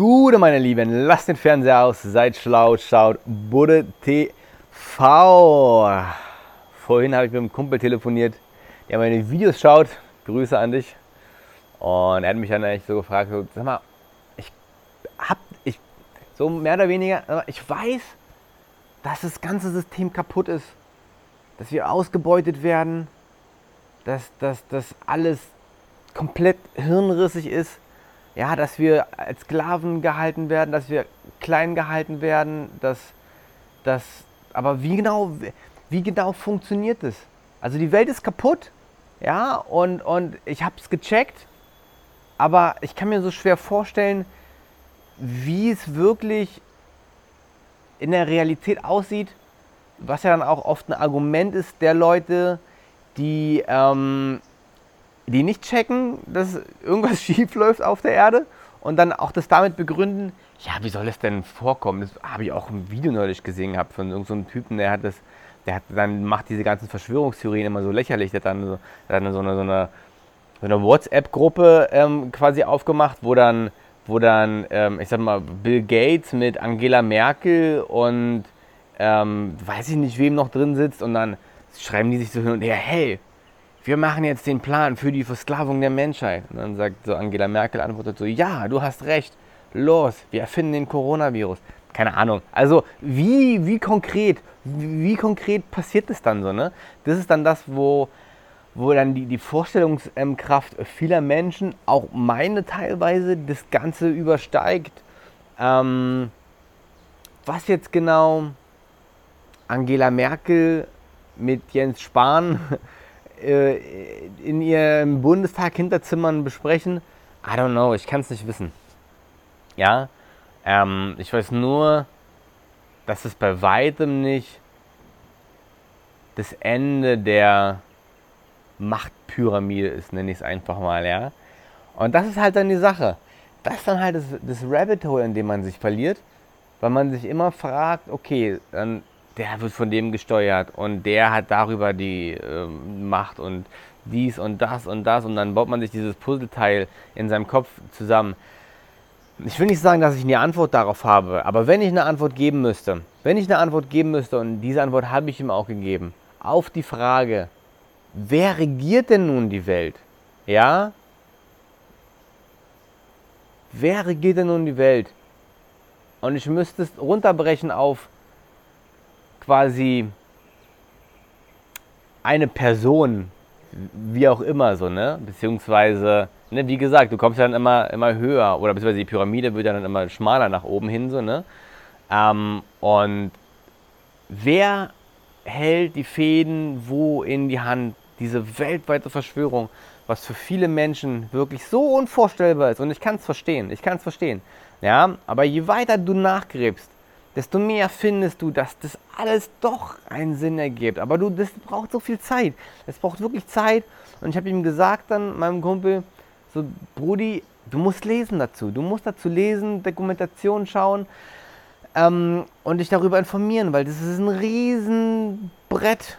Gute, meine Lieben, lasst den Fernseher aus, seid schlau, schaut Budde TV. Vorhin habe ich mit einem Kumpel telefoniert, der meine Videos schaut. Grüße an dich. Und er hat mich dann eigentlich so gefragt, so, sag mal, ich hab, ich, so mehr oder weniger, ich weiß, dass das ganze System kaputt ist, dass wir ausgebeutet werden, dass, dass alles komplett hirnrissig ist ja, dass wir als Sklaven gehalten werden, dass wir klein gehalten werden, dass, dass aber wie genau, wie genau funktioniert das? Also die Welt ist kaputt, ja, und, und ich habe es gecheckt, aber ich kann mir so schwer vorstellen, wie es wirklich in der Realität aussieht, was ja dann auch oft ein Argument ist der Leute, die ähm, die nicht checken, dass irgendwas schief läuft auf der Erde und dann auch das damit begründen, ja, wie soll es denn vorkommen? Das habe ich auch im Video neulich gesehen gehabt von irgendeinem so Typen, der hat das, der hat dann macht diese ganzen Verschwörungstheorien immer so lächerlich, der hat dann so, hat dann so eine, so eine, so eine WhatsApp-Gruppe ähm, quasi aufgemacht, wo dann, wo dann, ähm, ich sag mal, Bill Gates mit Angela Merkel und ähm, weiß ich nicht, wem noch drin sitzt und dann schreiben die sich so hin und her, hey, wir machen jetzt den Plan für die Versklavung der Menschheit. Und dann sagt so Angela Merkel, antwortet so, ja, du hast recht, los, wir erfinden den Coronavirus. Keine Ahnung. Also wie, wie konkret, wie, wie konkret passiert das dann so, ne? Das ist dann das, wo, wo dann die, die Vorstellungskraft vieler Menschen, auch meine teilweise, das Ganze übersteigt. Ähm, was jetzt genau Angela Merkel mit Jens Spahn äh, in ihrem Bundestag Hinterzimmern besprechen? I don't know, ich kann es nicht wissen. Ja, ähm, ich weiß nur, dass es bei weitem nicht das Ende der Machtpyramide ist, nenne ich es einfach mal, ja. Und das ist halt dann die Sache. Das ist dann halt das, das Rabbit Hole, in dem man sich verliert, weil man sich immer fragt, okay, dann der wird von dem gesteuert und der hat darüber die äh, Macht und dies und das und das und dann baut man sich dieses Puzzleteil in seinem Kopf zusammen. Ich will nicht sagen, dass ich eine Antwort darauf habe, aber wenn ich eine Antwort geben müsste, wenn ich eine Antwort geben müsste und diese Antwort habe ich ihm auch gegeben, auf die Frage, wer regiert denn nun die Welt? Ja? Wer regiert denn nun die Welt? Und ich müsste es runterbrechen auf quasi eine Person, wie auch immer so, ne? Beziehungsweise, ne, wie gesagt, du kommst ja dann immer, immer höher oder beziehungsweise die Pyramide wird dann immer schmaler nach oben hin, so, ne? Ähm, und wer hält die Fäden wo in die Hand? Diese weltweite Verschwörung, was für viele Menschen wirklich so unvorstellbar ist. Und ich kann es verstehen, ich kann es verstehen. Ja, aber je weiter du nachgräbst, desto mehr findest du, dass das alles doch einen Sinn ergibt. Aber du, das braucht so viel Zeit. Es braucht wirklich Zeit. Und ich habe ihm gesagt dann, meinem Kumpel, so, Brudi, du musst lesen dazu. Du musst dazu lesen, Dokumentation schauen ähm, und dich darüber informieren, weil das ist ein Riesenbrett.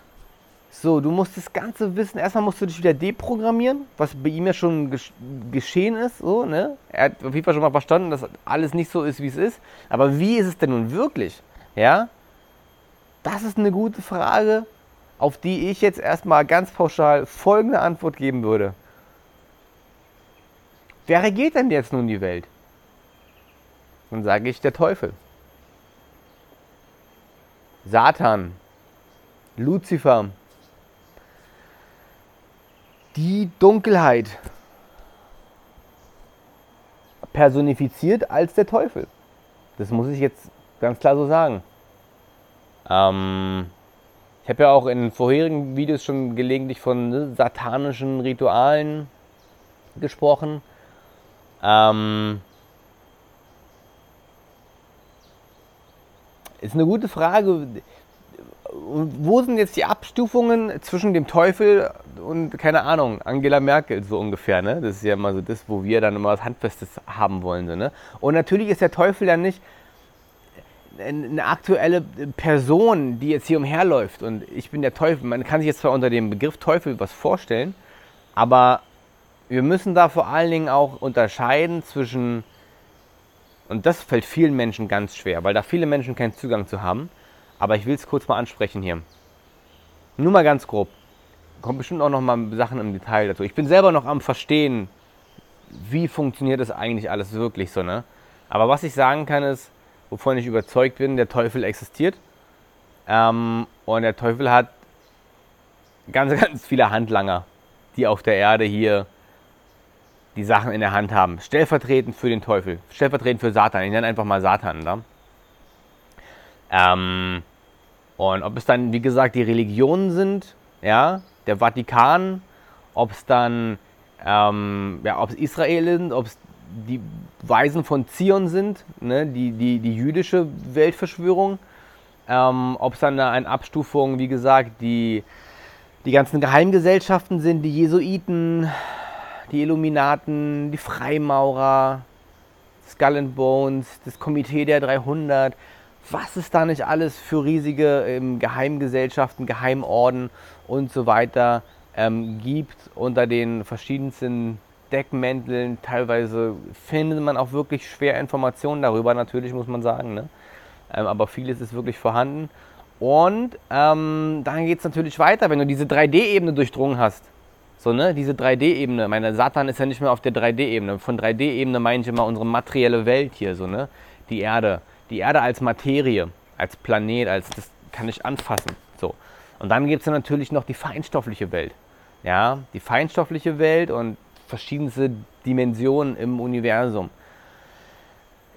So, du musst das Ganze wissen. Erstmal musst du dich wieder deprogrammieren, was bei ihm ja schon gesch geschehen ist. So, ne? Er hat auf jeden Fall schon mal verstanden, dass alles nicht so ist, wie es ist. Aber wie ist es denn nun wirklich? Ja? Das ist eine gute Frage, auf die ich jetzt erstmal ganz pauschal folgende Antwort geben würde. Wer regiert denn jetzt nun die Welt? Dann sage ich der Teufel. Satan, Luzifer, die Dunkelheit personifiziert als der Teufel. Das muss ich jetzt ganz klar so sagen. Ähm, ich habe ja auch in vorherigen Videos schon gelegentlich von ne, satanischen Ritualen gesprochen. Ähm, ist eine gute Frage wo sind jetzt die Abstufungen zwischen dem Teufel und, keine Ahnung, Angela Merkel so ungefähr, ne? Das ist ja immer so das, wo wir dann immer was Handfestes haben wollen, so, ne? Und natürlich ist der Teufel ja nicht eine aktuelle Person, die jetzt hier umherläuft und ich bin der Teufel. Man kann sich jetzt zwar unter dem Begriff Teufel was vorstellen, aber wir müssen da vor allen Dingen auch unterscheiden zwischen Und das fällt vielen Menschen ganz schwer, weil da viele Menschen keinen Zugang zu haben. Aber ich will es kurz mal ansprechen hier. Nur mal ganz grob. Kommt bestimmt auch noch mal Sachen im Detail dazu. Ich bin selber noch am Verstehen, wie funktioniert das eigentlich alles wirklich so, ne? Aber was ich sagen kann ist, wovon ich überzeugt bin, der Teufel existiert. Ähm, und der Teufel hat ganz, ganz viele Handlanger, die auf der Erde hier die Sachen in der Hand haben. Stellvertretend für den Teufel, stellvertretend für Satan. Ich nenne einfach mal Satan da. Ähm, und ob es dann, wie gesagt, die Religionen sind, ja, der Vatikan, ob es dann, ähm, ja, ob es Israel sind, ob es die Weisen von Zion sind, ne, die, die, die jüdische Weltverschwörung, ähm, ob es dann eine Abstufung, wie gesagt, die, die ganzen Geheimgesellschaften sind, die Jesuiten, die Illuminaten, die Freimaurer, Skull and Bones, das Komitee der 300, was es da nicht alles für riesige ähm, Geheimgesellschaften, Geheimorden und so weiter ähm, gibt unter den verschiedensten Deckmänteln. Teilweise findet man auch wirklich schwer Informationen darüber, natürlich muss man sagen. Ne? Ähm, aber vieles ist wirklich vorhanden. Und ähm, dann geht es natürlich weiter, wenn du diese 3D-Ebene durchdrungen hast. So, ne, diese 3D-Ebene. Meine Satan ist ja nicht mehr auf der 3D-Ebene. Von 3D-Ebene meine ich immer unsere materielle Welt hier, so, ne? Die Erde. Die Erde als Materie, als Planet, als das kann ich anfassen. So. Und dann gibt es natürlich noch die feinstoffliche Welt. Ja, die feinstoffliche Welt und verschiedenste Dimensionen im Universum.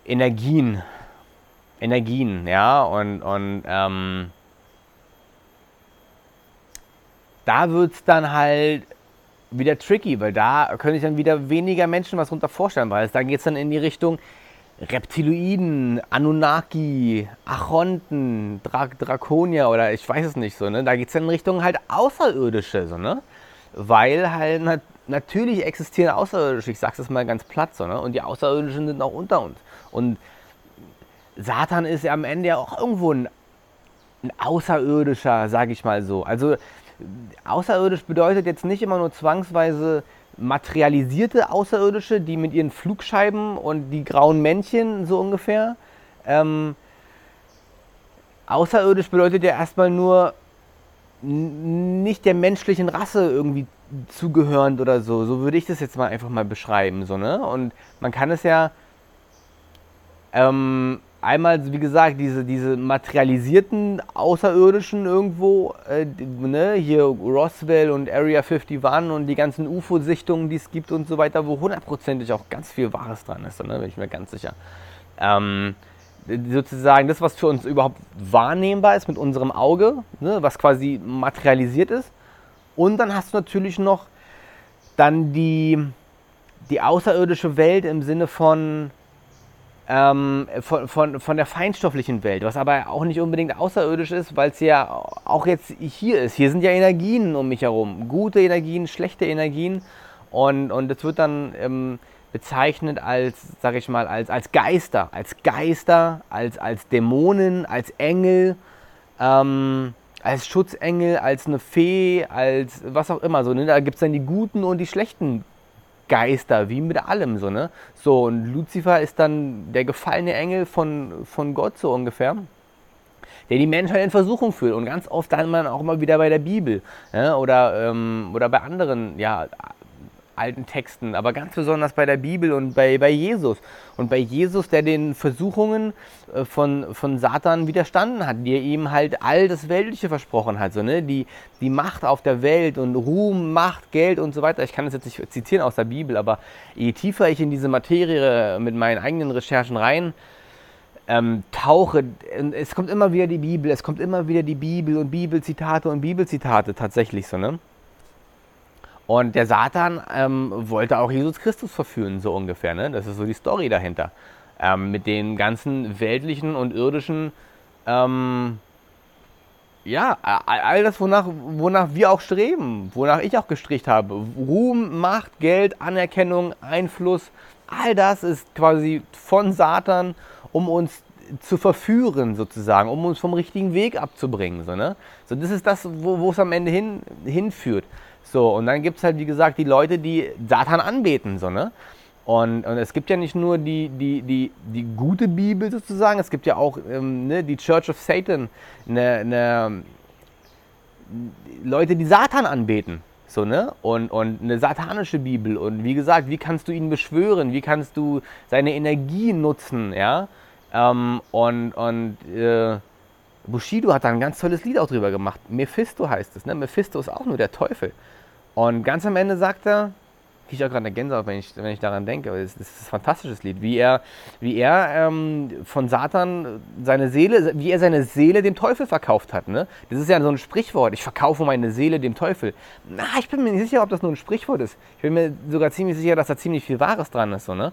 Energien. Energien, ja, und, und ähm, da wird es dann halt wieder tricky, weil da können sich dann wieder weniger Menschen was runter vorstellen, weil es dann geht es dann in die Richtung Reptiloiden, Anunnaki, Achonten, Dra Drakonier oder ich weiß es nicht so, ne? Da geht es dann in Richtung halt Außerirdische, so, ne? Weil halt nat natürlich existieren Außerirdische, ich sag's jetzt mal ganz platt, so, ne? Und die Außerirdischen sind auch unter uns. Und Satan ist ja am Ende ja auch irgendwo ein, ein Außerirdischer, sag ich mal so. Also außerirdisch bedeutet jetzt nicht immer nur zwangsweise materialisierte Außerirdische, die mit ihren Flugscheiben und die grauen Männchen so ungefähr. Ähm, außerirdisch bedeutet ja erstmal nur nicht der menschlichen Rasse irgendwie zugehörend oder so. So würde ich das jetzt mal einfach mal beschreiben. So, ne? Und man kann es ja ähm, einmal, wie gesagt, diese, diese materialisierten Außerirdischen irgendwo, äh, ne, hier Roswell und Area 51 und die ganzen UFO-Sichtungen, die es gibt und so weiter, wo hundertprozentig auch ganz viel Wahres dran ist, ne, bin ich mir ganz sicher. Ähm, sozusagen das, was für uns überhaupt wahrnehmbar ist mit unserem Auge, ne, was quasi materialisiert ist. Und dann hast du natürlich noch dann die, die außerirdische Welt im Sinne von ähm, von, von, von der feinstofflichen Welt, was aber auch nicht unbedingt außerirdisch ist, weil es ja auch jetzt hier ist. Hier sind ja Energien um mich herum, gute Energien, schlechte Energien und, und das wird dann ähm, bezeichnet als, sag ich mal, als, als Geister, als Geister, als, als Dämonen, als Engel, ähm, als Schutzengel, als eine Fee, als was auch immer. So, ne? Da gibt es dann die guten und die schlechten Geister, wie mit allem so, ne? So, und Luzifer ist dann der gefallene Engel von, von Gott, so ungefähr, der die Menschheit in Versuchung führt. Und ganz oft dann man auch immer wieder bei der Bibel ja, oder, ähm, oder bei anderen ja, alten Texten, aber ganz besonders bei der Bibel und bei, bei Jesus. Und bei Jesus, der den Versuchungen äh, von, von Satan widerstanden hat, der ihm halt all das Weltliche versprochen hat, so, ne? die, die Macht auf der Welt und Ruhm, Macht, Geld und so weiter. Ich kann das jetzt nicht zitieren aus der Bibel, aber je tiefer ich in diese Materie mit meinen eigenen Recherchen rein ähm, tauche, es kommt immer wieder die Bibel, es kommt immer wieder die Bibel und Bibelzitate und Bibelzitate tatsächlich so, ne? Und der Satan ähm, wollte auch Jesus Christus verführen, so ungefähr. Ne? Das ist so die Story dahinter. Ähm, mit den ganzen weltlichen und irdischen, ähm, ja, all das, wonach, wonach wir auch streben, wonach ich auch gestricht habe. Ruhm, Macht, Geld, Anerkennung, Einfluss, all das ist quasi von Satan, um uns zu verführen sozusagen, um uns vom richtigen Weg abzubringen. So, ne? so das ist das, wo es am Ende hin, hinführt. So, und dann gibt es halt, wie gesagt, die Leute, die Satan anbeten, so, ne? Und, und, es gibt ja nicht nur die, die, die, die gute Bibel sozusagen, es gibt ja auch ähm, ne, die Church of Satan, ne, ne, Leute, die Satan anbeten. So, ne? und, und eine satanische Bibel. Und wie gesagt, wie kannst du ihn beschwören? Wie kannst du seine Energie nutzen? Ja? Ähm, und und äh, Bushido hat da ein ganz tolles Lied auch drüber gemacht. Mephisto heißt es. Ne? Mephisto ist auch nur der Teufel. Und ganz am Ende sagt er, ich auch gerade eine Gänsehaut, wenn ich, wenn ich daran denke. Das das ist ein fantastisches Lied, wie er, wie er ähm, von Satan seine Seele, wie er seine Seele dem Teufel verkauft hat. Ne? Das ist ja so ein Sprichwort. Ich verkaufe meine Seele dem Teufel. Na, ich bin mir nicht sicher, ob das nur ein Sprichwort ist. Ich bin mir sogar ziemlich sicher, dass da ziemlich viel Wahres dran ist. So, ne?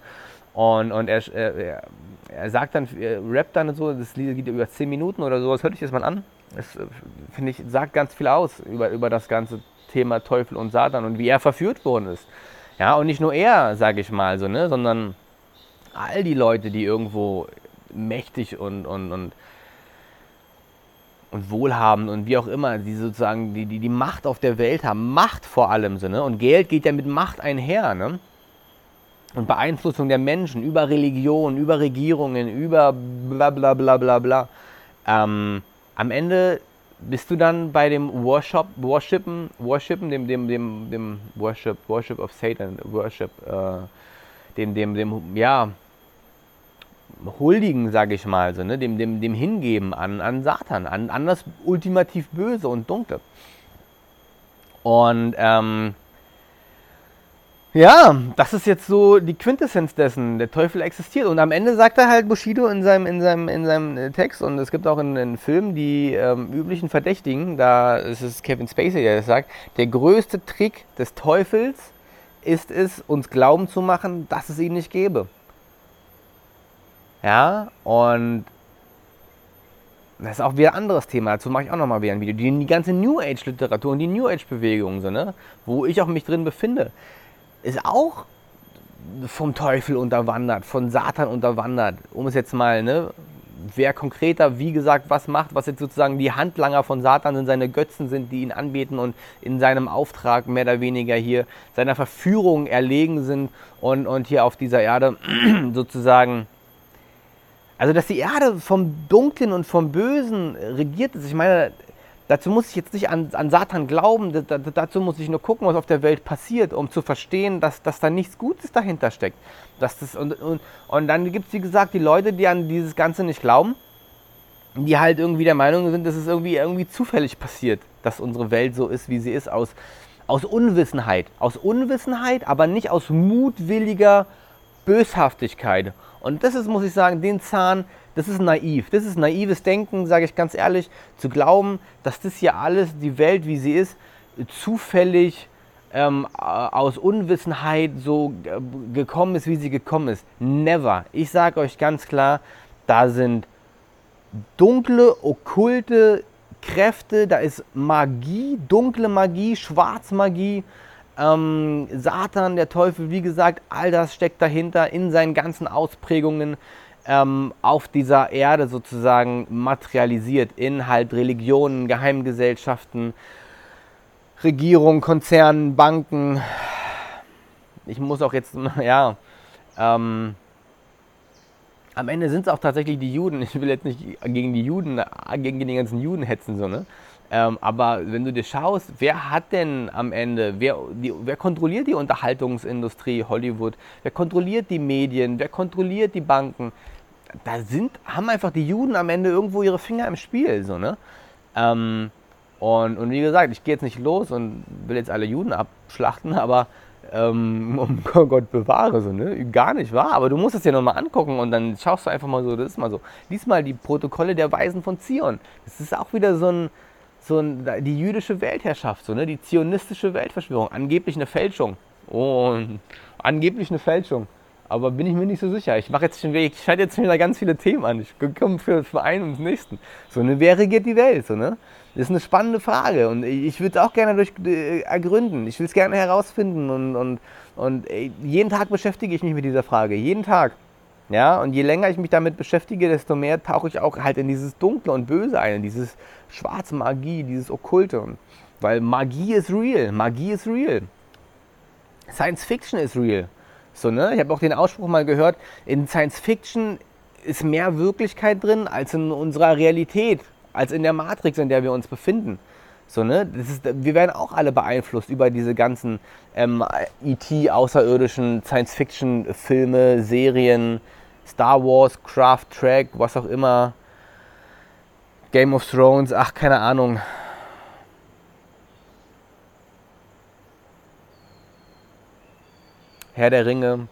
Und, und er, er, er sagt dann, er rappt dann so, das Lied geht über 10 Minuten oder sowas. Hört euch das mal an. Das, äh, finde ich, sagt ganz viel aus über, über das ganze Thema Teufel und Satan und wie er verführt worden ist. Ja, und nicht nur er, sage ich mal so, ne, sondern all die Leute, die irgendwo mächtig und, und, und, und wohlhabend und wie auch immer, die sozusagen die, die, die Macht auf der Welt haben, Macht vor allem so, ne? Und Geld geht ja mit Macht einher, ne? Und Beeinflussung der Menschen über Religion, über Regierungen, über bla bla bla bla bla. Ähm, am Ende bist du dann bei dem Worship, Worshipen, Worshipen, dem, dem, dem, dem Worship, Worship of Satan, Worship, äh, dem, dem, dem, ja, Huldigen, sage ich mal, so, ne? dem, dem, dem Hingeben an, an Satan, an, an das ultimativ Böse und Dunkle. Und ähm, ja, das ist jetzt so die Quintessenz dessen. Der Teufel existiert. Und am Ende sagt er halt Bushido in seinem, in seinem, in seinem äh, Text, und es gibt auch in den Filmen die ähm, üblichen Verdächtigen, da ist es Kevin Spacey, der das sagt, der größte Trick des Teufels ist es, uns glauben zu machen, dass es ihn nicht gäbe. Ja, und das ist auch wieder ein anderes Thema, dazu mache ich auch nochmal wieder ein Video. Die, die ganze New Age-Literatur und die New Age-Bewegung, so, ne? wo ich auch mich drin befinde ist auch vom Teufel unterwandert, von Satan unterwandert. Um es jetzt mal, ne, wer konkreter, wie gesagt, was macht, was jetzt sozusagen die Handlanger von Satan sind, seine Götzen sind, die ihn anbeten und in seinem Auftrag mehr oder weniger hier seiner Verführung erlegen sind und, und hier auf dieser Erde sozusagen. Also, dass die Erde vom Dunklen und vom Bösen regiert ist. Ich meine, Dazu muss ich jetzt nicht an, an Satan glauben, da, da, dazu muss ich nur gucken, was auf der Welt passiert, um zu verstehen, dass, dass da nichts Gutes dahinter steckt. Dass das, und, und, und dann gibt es, wie gesagt, die Leute, die an dieses Ganze nicht glauben, die halt irgendwie der Meinung sind, dass es irgendwie, irgendwie zufällig passiert, dass unsere Welt so ist, wie sie ist, aus, aus Unwissenheit. Aus Unwissenheit, aber nicht aus mutwilliger Böshaftigkeit. Und das ist, muss ich sagen, den Zahn, das ist naiv. Das ist naives Denken, sage ich ganz ehrlich, zu glauben, dass das hier alles, die Welt, wie sie ist, zufällig ähm, aus Unwissenheit so äh, gekommen ist, wie sie gekommen ist. Never. Ich sage euch ganz klar, da sind dunkle, okkulte Kräfte, da ist Magie, dunkle Magie, Schwarzmagie, ähm, Satan, der Teufel, wie gesagt, all das steckt dahinter in seinen ganzen Ausprägungen ähm, auf dieser Erde sozusagen materialisiert in halt Religionen, Geheimgesellschaften, Regierungen, Konzernen, Banken. Ich muss auch jetzt, ja, ähm, am Ende sind es auch tatsächlich die Juden. Ich will jetzt nicht gegen die Juden, gegen die ganzen Juden hetzen, so, ne? Ähm, aber wenn du dir schaust, wer hat denn am Ende, wer, die, wer kontrolliert die Unterhaltungsindustrie Hollywood? Wer kontrolliert die Medien? Wer kontrolliert die Banken? Da sind, haben einfach die Juden am Ende irgendwo ihre Finger im Spiel. So, ne? Ähm, und, und wie gesagt, ich gehe jetzt nicht los und will jetzt alle Juden abschlachten, aber ähm, um Gott bewahre, so, ne? Gar nicht wahr. Aber du musst es dir nochmal angucken und dann schaust du einfach mal so, das ist mal so. Lies mal die Protokolle der Weisen von Zion. Das ist auch wieder so ein, so ein, die jüdische Weltherrschaft, so, ne? die zionistische Weltverschwörung, angeblich eine Fälschung. Und angeblich eine Fälschung. Aber bin ich mir nicht so sicher. Ich mache jetzt schon ich schalte jetzt wieder ganz viele Themen an. Ich komme für, für einen und den nächsten. So, ne, wer regiert die Welt? So, ne? Das ist eine spannende Frage und ich würde es auch gerne durch, äh, ergründen. Ich will es gerne herausfinden und, und, und ey, jeden Tag beschäftige ich mich mit dieser Frage. Jeden Tag. Ja, und je länger ich mich damit beschäftige, desto mehr tauche ich auch halt in dieses Dunkle und Böse ein, in dieses schwarze Magie, dieses Okkulte. Weil Magie ist real, Magie ist real. Science Fiction ist real. So, ne? Ich habe auch den Ausspruch mal gehört, in Science Fiction ist mehr Wirklichkeit drin als in unserer Realität, als in der Matrix, in der wir uns befinden. So, ne? Das ist, wir werden auch alle beeinflusst über diese ganzen ähm, IT-außerirdischen Science-Fiction-Filme, Serien, Star Wars, Craft Track, was auch immer, Game of Thrones, ach, keine Ahnung. Herr der Ringe,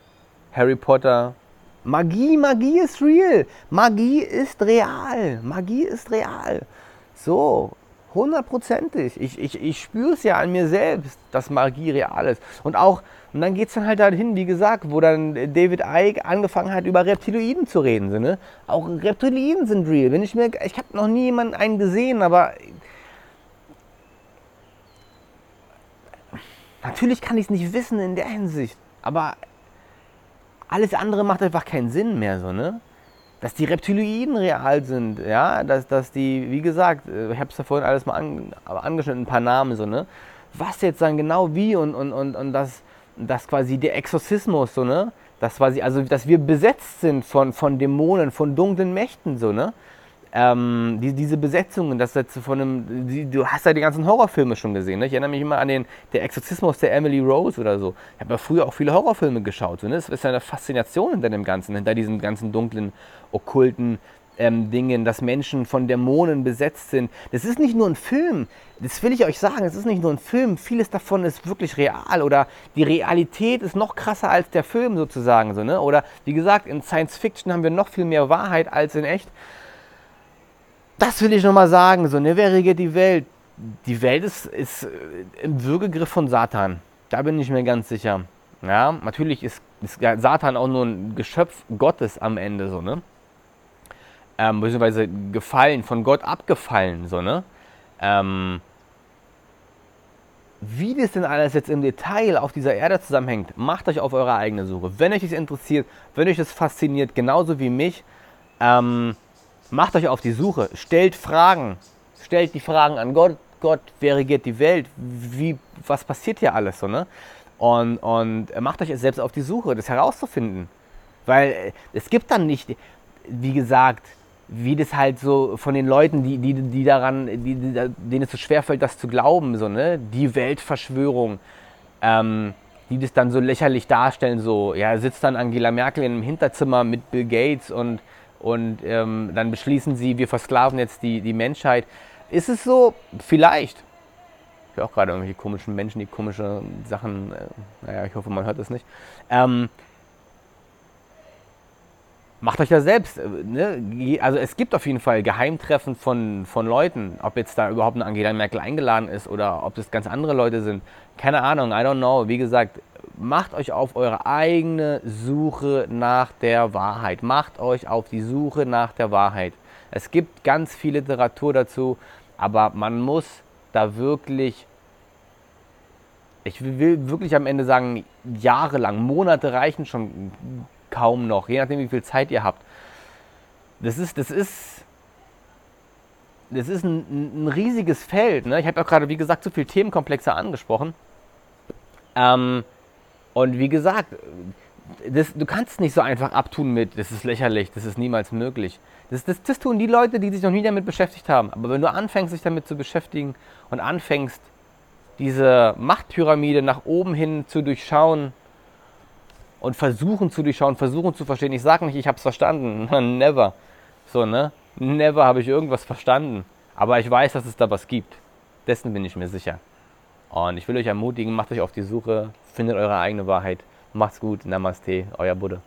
Harry Potter. Magie, Magie ist real. Magie ist real. Magie ist real. So, hundertprozentig. Ich, ich, ich spüre es ja an mir selbst, dass Magie real ist. Und auch, und dann geht es dann halt dahin, wie gesagt, wo dann David Icke angefangen hat, über Reptiloiden zu reden. So, ne? Auch Reptiloiden sind real. Wenn ich ich habe noch nie jemanden einen gesehen, aber natürlich kann ich es nicht wissen in der Hinsicht. Aber alles andere macht einfach keinen Sinn mehr, so, ne? Dass die Reptiloiden real sind, ja, dass, dass die, wie gesagt, äh, ich habe es ja vorhin alles mal an, angeschnitten, ein paar Namen, so, ne? Was jetzt dann genau wie und, und, und, und das, das quasi der Exorzismus, so, ne? Das quasi, also, dass wir besetzt sind von, von Dämonen, von dunklen Mächten, so, ne? Ähm, die, diese Besetzungen, das jetzt von einem, die, du hast ja die ganzen Horrorfilme schon gesehen. Ne? Ich erinnere mich immer an den der Exorzismus der Emily Rose oder so. Ich habe ja früher auch viele Horrorfilme geschaut. So, ne? Das ist ja eine Faszination hinter dem Ganzen, hinter diesen ganzen dunklen, okkulten ähm, Dingen, dass Menschen von Dämonen besetzt sind. Das ist nicht nur ein Film. Das will ich euch sagen. Es ist nicht nur ein Film. Vieles davon ist wirklich real oder die Realität ist noch krasser als der Film sozusagen. So, ne? Oder wie gesagt, in Science Fiction haben wir noch viel mehr Wahrheit als in echt. Das will ich nochmal sagen. So, ne, wer regiert die Welt? Die Welt ist, ist äh, im Würgegriff von Satan. Da bin ich mir ganz sicher. Ja, natürlich ist, ist Satan auch nur ein Geschöpf Gottes am Ende, so, ne? Ähm, beziehungsweise gefallen, von Gott abgefallen, so, ne? Ähm, wie das denn alles jetzt im Detail auf dieser Erde zusammenhängt, macht euch auf eure eigene Suche. Wenn euch das interessiert, wenn euch das fasziniert, genauso wie mich, ähm, Macht euch auf die Suche, stellt Fragen, stellt die Fragen an Gott. Gott, wer regiert die Welt? Wie, was passiert hier alles so, ne? Und, und macht euch selbst auf die Suche, das herauszufinden. Weil äh, es gibt dann nicht, wie gesagt, wie das halt so von den Leuten, die, die, die daran, die, denen es so schwerfällt, das zu glauben, so, ne? Die Weltverschwörung, ähm, die das dann so lächerlich darstellen, so, ja, sitzt dann Angela Merkel in einem Hinterzimmer mit Bill Gates und und ähm, dann beschließen sie, wir versklaven jetzt die, die Menschheit. Ist es so? Vielleicht. Ich höre auch gerade irgendwelche komischen Menschen, die komische Sachen, äh, naja, ich hoffe, man hört das nicht. Ähm, macht euch das selbst. Äh, ne? Also es gibt auf jeden Fall Geheimtreffen von, von Leuten, ob jetzt da überhaupt eine Angela Merkel eingeladen ist oder ob das ganz andere Leute sind. Keine Ahnung, I don't know. Wie gesagt, macht euch auf eure eigene Suche nach der Wahrheit. Macht euch auf die Suche nach der Wahrheit. Es gibt ganz viel Literatur dazu, aber man muss da wirklich, ich will wirklich am Ende sagen, jahrelang, Monate reichen schon kaum noch, je nachdem wie viel Zeit ihr habt. Das ist, das ist, das ist ein, ein riesiges Feld. Ne? Ich habe auch gerade, wie gesagt, so viele Themenkomplexe angesprochen. Ähm, und wie gesagt, das, du kannst nicht so einfach abtun mit, das ist lächerlich, das ist niemals möglich. Das, das, das tun die Leute, die sich noch nie damit beschäftigt haben. Aber wenn du anfängst, dich damit zu beschäftigen und anfängst, diese Machtpyramide nach oben hin zu durchschauen und versuchen zu durchschauen, versuchen zu verstehen. Ich sage nicht, ich habe es verstanden. Never. So, ne? Never habe ich irgendwas verstanden. Aber ich weiß, dass es da was gibt. Dessen bin ich mir sicher. Und ich will euch ermutigen, macht euch auf die Suche, findet eure eigene Wahrheit. Macht's gut, Namaste, euer Buddha.